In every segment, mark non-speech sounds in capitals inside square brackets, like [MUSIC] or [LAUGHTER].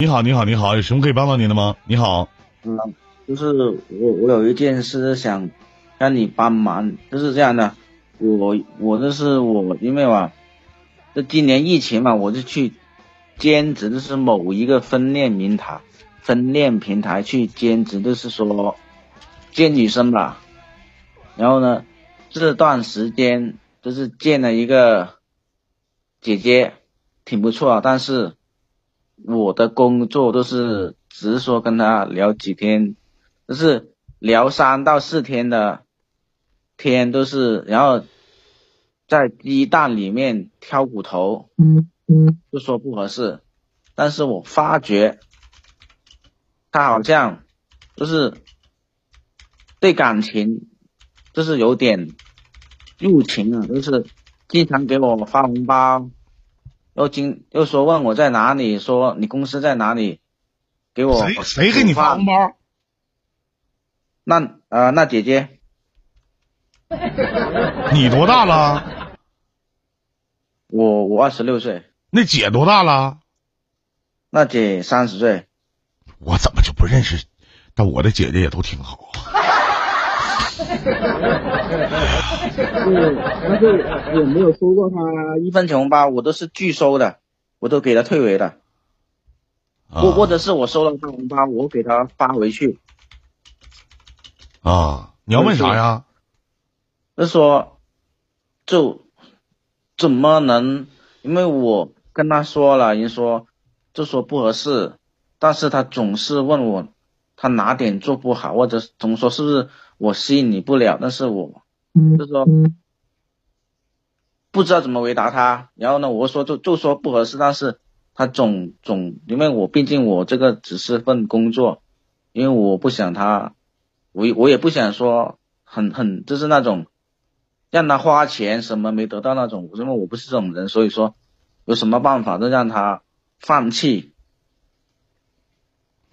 你好，你好，你好，有什么可以帮到您的吗？你好，嗯，就是我我有一件事想让你帮忙，就是这样的，我我这是我因为吧，这今年疫情嘛，我就去兼职，就是某一个婚恋平台，婚恋平台去兼职，就是说见女生吧，然后呢，这段时间就是见了一个姐姐，挺不错，但是。我的工作都是只是说跟他聊几天，就是聊三到四天的天都是，然后在鸡蛋里面挑骨头，就说不合适。但是我发觉他好像就是对感情就是有点入情了，就是经常给我发红包。又经又说问我在哪里，说你公司在哪里，给我谁谁给你发红包？那呃那姐姐，[LAUGHS] 你多大了？我我二十六岁。那姐多大了？那姐三十岁。我怎么就不认识？但我的姐姐也都挺好。嗯，但是我没有收过他一分钱红包，我都是拒收的，我都给他退回的。或或者是我收了他红包，我给他发回去。啊，你要问啥呀？就说，就怎么能？因为我跟他说了，人说就说不合适，但是他总是问我，他哪点做不好，或者总说是不是？我吸引你不了，但是我就是说不知道怎么回答他。然后呢，我说就就说不合适，但是他总总因为我毕竟我这个只是份工作，因为我不想他，我我也不想说很很就是那种让他花钱什么没得到那种，因为我不是这种人，所以说有什么办法都让他放弃。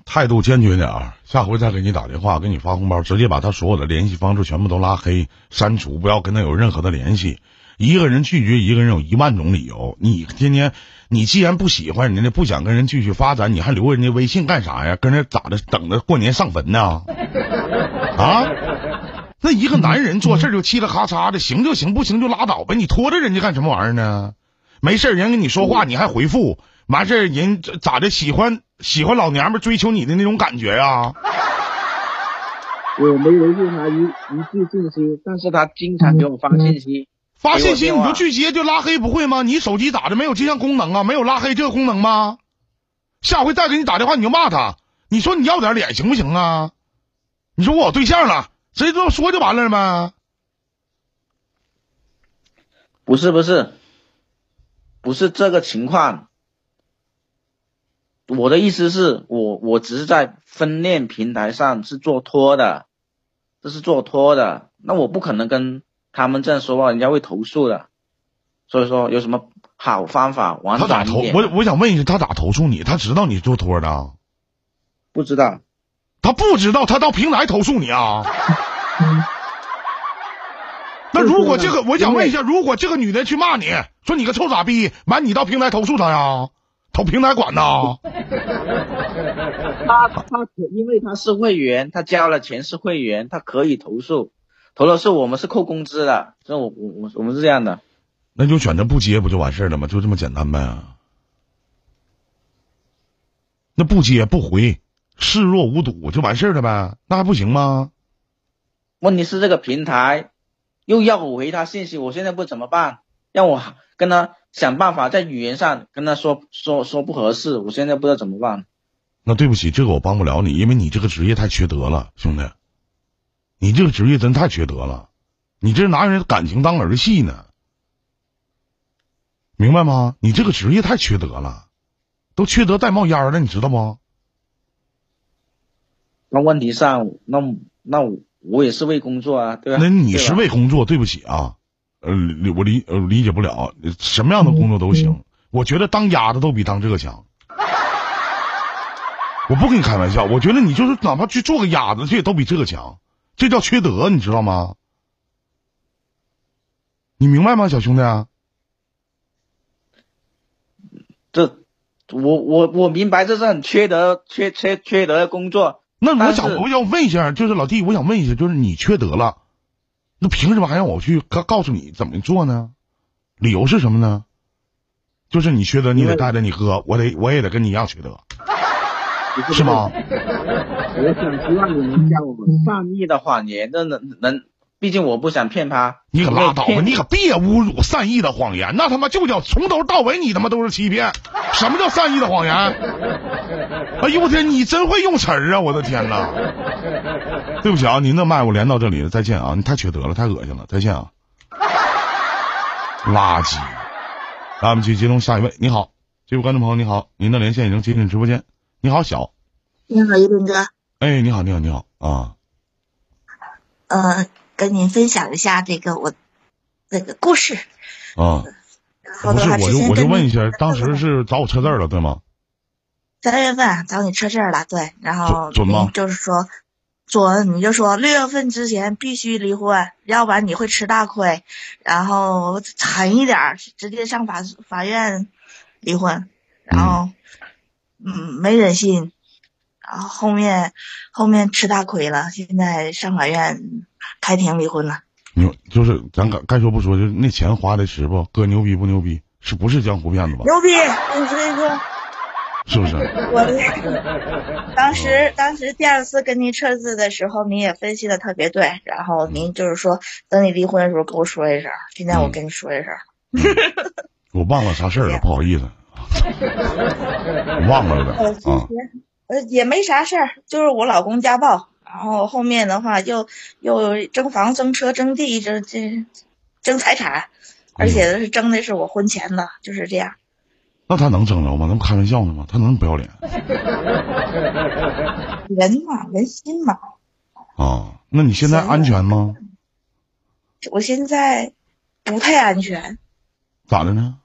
态度坚决点，下回再给你打电话，给你发红包，直接把他所有的联系方式全部都拉黑、删除，不要跟他有任何的联系。一个人拒绝一个人有一万种理由，你天天，你既然不喜欢人家，不想跟人继续发展，你还留人家微信干啥呀？跟人咋的？等着过年上坟呢？啊？那一个男人做事就嘁哩咔嚓的，行就行，不行就拉倒呗，你拖着人家干什么玩意儿呢？没事人跟你说话，你还回复。完事，人咋的？喜欢喜欢老娘们追求你的那种感觉呀？[LAUGHS] 我没回复他一一句信息，但是他经常给我发信息。发信息你就拒接就拉黑不会吗？你手机咋的？没有这项功能啊？没有拉黑这个功能吗？下回再给你打电话你就骂他，你说你要点脸行不行啊？你说我有对象了，直接这么说就完了吗？不是不是，不是这个情况。我的意思是我我只是在分链平台上是做托的，这是做托的，那我不可能跟他们这样说话，人家会投诉的。所以说有什么好方法？他咋投？我我想问一下，他咋投诉你？他知道你做托的？不知道。他不知道，他到平台投诉你啊？[LAUGHS] 那如果这个，我想问一下，如果这个女的去骂你说你个臭傻逼，完你到平台投诉他呀？投平台管呐？[LAUGHS] 他他可，因为他是会员，他交了钱是会员，他可以投诉。投了诉我们是扣工资的，这我我我我们是这样的。那就选择不接不就完事了吗？就这么简单呗。那不接不回，视若无睹就完事了呗？那还不行吗？问题是这个平台又要我回他信息，我现在不怎么办？让我跟他。想办法在语言上跟他说说说不合适，我现在不知道怎么办。那对不起，这个我帮不了你，因为你这个职业太缺德了，兄弟。你这个职业真太缺德了，你这拿人感情当儿戏呢，明白吗？你这个职业太缺德了，都缺德带冒烟了，你知道不？那问题上，那那我也是为工作啊，对吧？那你是为工作，对不起啊。呃，我理呃理解不了，什么样的工作都行。我觉得当鸭子都比当这个强。我不跟你开玩笑，我觉得你就是哪怕去做个鸭子去，都比这个强。这叫缺德，你知道吗？你明白吗，小兄弟？这我我我明白这是很缺德、缺缺缺德的工作。那我想我要问一下，就是老弟，我想问一下，就是你缺德了，那凭什么还让我去告告诉你怎么做呢？理由是什么呢？就是你缺德，你得带着你哥，我得我也得跟你一样缺德，是吗？我想希望你能像我们。上亿的话，你那能能，毕竟我不想骗他。你可拉倒吧！你可别侮辱善意的谎言，那他妈就叫从头到尾你他妈都是欺骗。什么叫善意的谎言？哎呦我天，你真会用词儿啊！我的天呐！对不起啊，您的麦我连到这里了，再见啊！你太缺德了，太恶心了，再见啊！垃圾！来，我们去接通下一位。你好，这位观众朋友，你好，您的连线已经接进直播间。你好，小，你好，一林哥，哎，你好，你好，你好啊！呃，跟您分享一下这个我那个故事。啊，然后不是，我就我就问一下，当时是找我车字儿了，对吗？三月份找你车这儿了，对，然后准准吗就是说准，你就说六月份之前必须离婚，要不然你会吃大亏。然后狠一点儿，直接上法法院离婚。然后嗯没忍心，然后后面后面吃大亏了，现在上法院开庭离婚了。牛就是咱该该说不说，就是那钱花的值不？哥牛逼不牛逼？是不是江湖骗子吧？牛逼！我跟你说。是不是？我当时当时第二次跟您撤字的时候，您也分析的特别对，然后您就是说等你离婚的时候跟我说一声，现在我跟你说一声，我忘了啥事儿了，不好意思，我 [LAUGHS] 忘了有点呃，啊呃也没啥事儿，就是我老公家暴，然后后面的话又又争房争车争地争这争财产，而且是争的是我婚前的，就是这样。那他能争着吗？那不开玩笑呢吗？他能不要脸人嘛，人心嘛，啊？那你现在安全吗？我现在不太安全。咋的呢？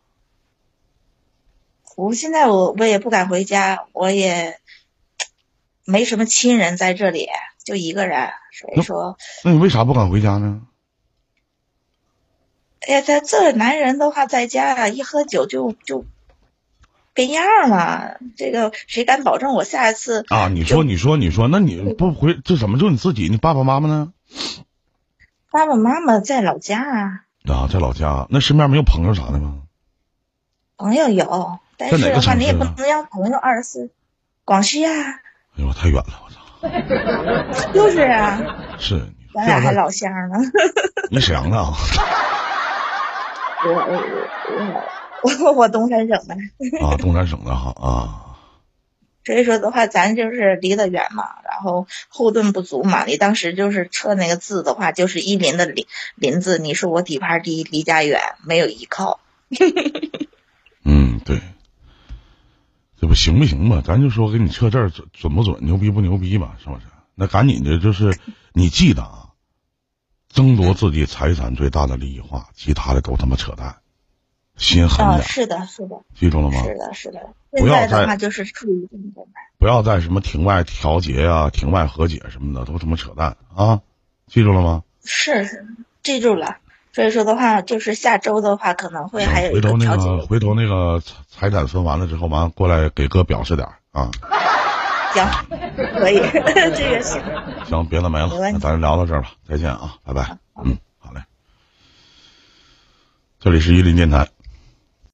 我现在我我也不敢回家，我也没什么亲人在这里，就一个人，所以说，那你为啥不敢回家呢？哎呀，他这男人的话，在家一喝酒就就变样了。这个谁敢保证我下一次？啊，你说，你说，你说，那你不回，这怎么就你自己？你爸爸妈妈呢？爸爸妈妈在老家啊，啊，在老家。那身边没有朋友啥的吗？朋友有，但是的话，你也不能让朋友二十四。广西啊，哎呦，太远了，我操！[LAUGHS] 就是啊，是咱俩还老乡呢。[LAUGHS] 你沈阳的啊？[LAUGHS] 我我我我我东三省的。啊，东三省的哈啊。所以说的话，咱就是离得远嘛，然后后盾不足嘛。你当时就是测那个字的话，就是一林的林林字，你说我底盘低，离家远，没有依靠。嗯，对，这不行不行吧？咱就说给你测字准准不准，牛逼不牛逼吧？是不是？那赶紧的，就是 [LAUGHS] 你记得啊，争夺自己财产最大的利益化，其他的都他妈扯淡，心狠啊，点，是的，是的，记住了吗？是的，是的。不要再就是处于这种状态。不要在什么庭外调解呀、庭外和解什么的，都他妈扯淡啊！记住了吗？是是，记住了。所以说的话，就是下周的话可能会还有回头那个回头那个财财产分完了之后，完了过来给哥表示点儿啊。行，可以，[LAUGHS] 这个行。行，别的没了，那咱聊到这儿吧，再见啊，拜拜。嗯，好嘞。这里是伊林电台，